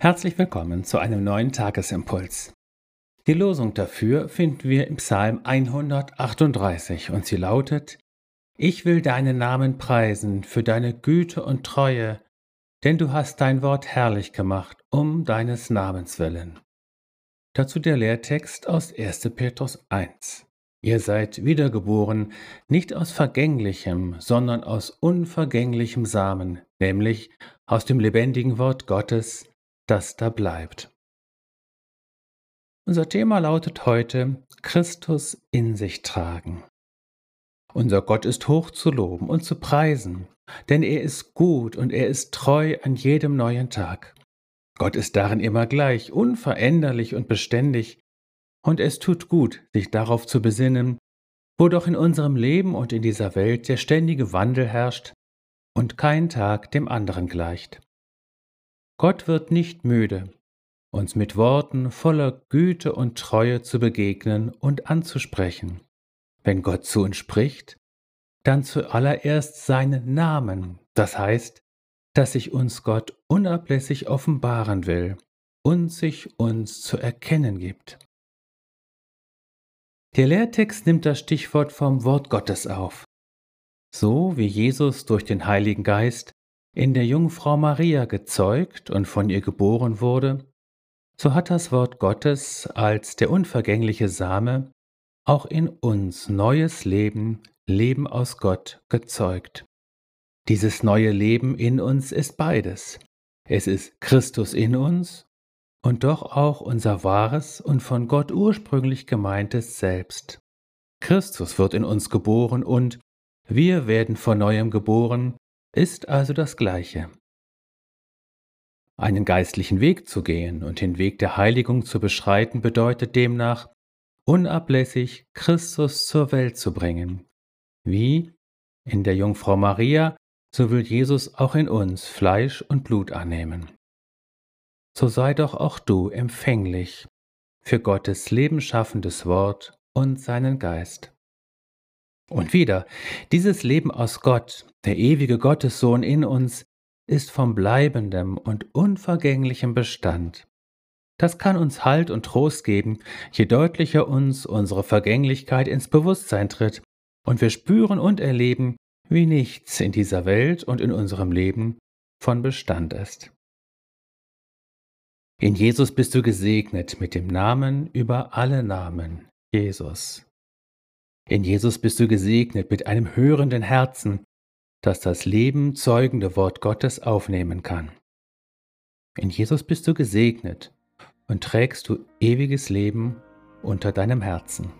Herzlich willkommen zu einem neuen Tagesimpuls. Die Losung dafür finden wir im Psalm 138 und sie lautet, Ich will deinen Namen preisen für deine Güte und Treue, denn du hast dein Wort herrlich gemacht, um deines Namens willen. Dazu der Lehrtext aus 1. Petrus 1. Ihr seid wiedergeboren, nicht aus vergänglichem, sondern aus unvergänglichem Samen, nämlich aus dem lebendigen Wort Gottes, das da bleibt. Unser Thema lautet heute Christus in sich tragen. Unser Gott ist hoch zu loben und zu preisen, denn er ist gut und er ist treu an jedem neuen Tag. Gott ist darin immer gleich, unveränderlich und beständig, und es tut gut, sich darauf zu besinnen, wo doch in unserem Leben und in dieser Welt der ständige Wandel herrscht und kein Tag dem anderen gleicht. Gott wird nicht müde, uns mit Worten voller Güte und Treue zu begegnen und anzusprechen. Wenn Gott zu uns spricht, dann zuallererst seinen Namen, das heißt, dass sich uns Gott unablässig offenbaren will und sich uns zu erkennen gibt. Der Lehrtext nimmt das Stichwort vom Wort Gottes auf. So wie Jesus durch den Heiligen Geist in der Jungfrau Maria gezeugt und von ihr geboren wurde, so hat das Wort Gottes als der unvergängliche Same auch in uns neues Leben, Leben aus Gott gezeugt. Dieses neue Leben in uns ist beides. Es ist Christus in uns und doch auch unser wahres und von Gott ursprünglich gemeintes Selbst. Christus wird in uns geboren und wir werden von neuem geboren ist also das Gleiche. Einen geistlichen Weg zu gehen und den Weg der Heiligung zu beschreiten bedeutet demnach, unablässig Christus zur Welt zu bringen. Wie in der Jungfrau Maria, so will Jesus auch in uns Fleisch und Blut annehmen. So sei doch auch du empfänglich für Gottes lebenschaffendes Wort und seinen Geist. Und wieder, dieses Leben aus Gott, der ewige Gottessohn in uns, ist vom bleibendem und unvergänglichem Bestand. Das kann uns Halt und Trost geben, je deutlicher uns unsere Vergänglichkeit ins Bewusstsein tritt und wir spüren und erleben, wie nichts in dieser Welt und in unserem Leben von Bestand ist. In Jesus bist du gesegnet mit dem Namen über alle Namen, Jesus. In Jesus bist du gesegnet mit einem hörenden Herzen, das das Leben zeugende Wort Gottes aufnehmen kann. In Jesus bist du gesegnet und trägst du ewiges Leben unter deinem Herzen.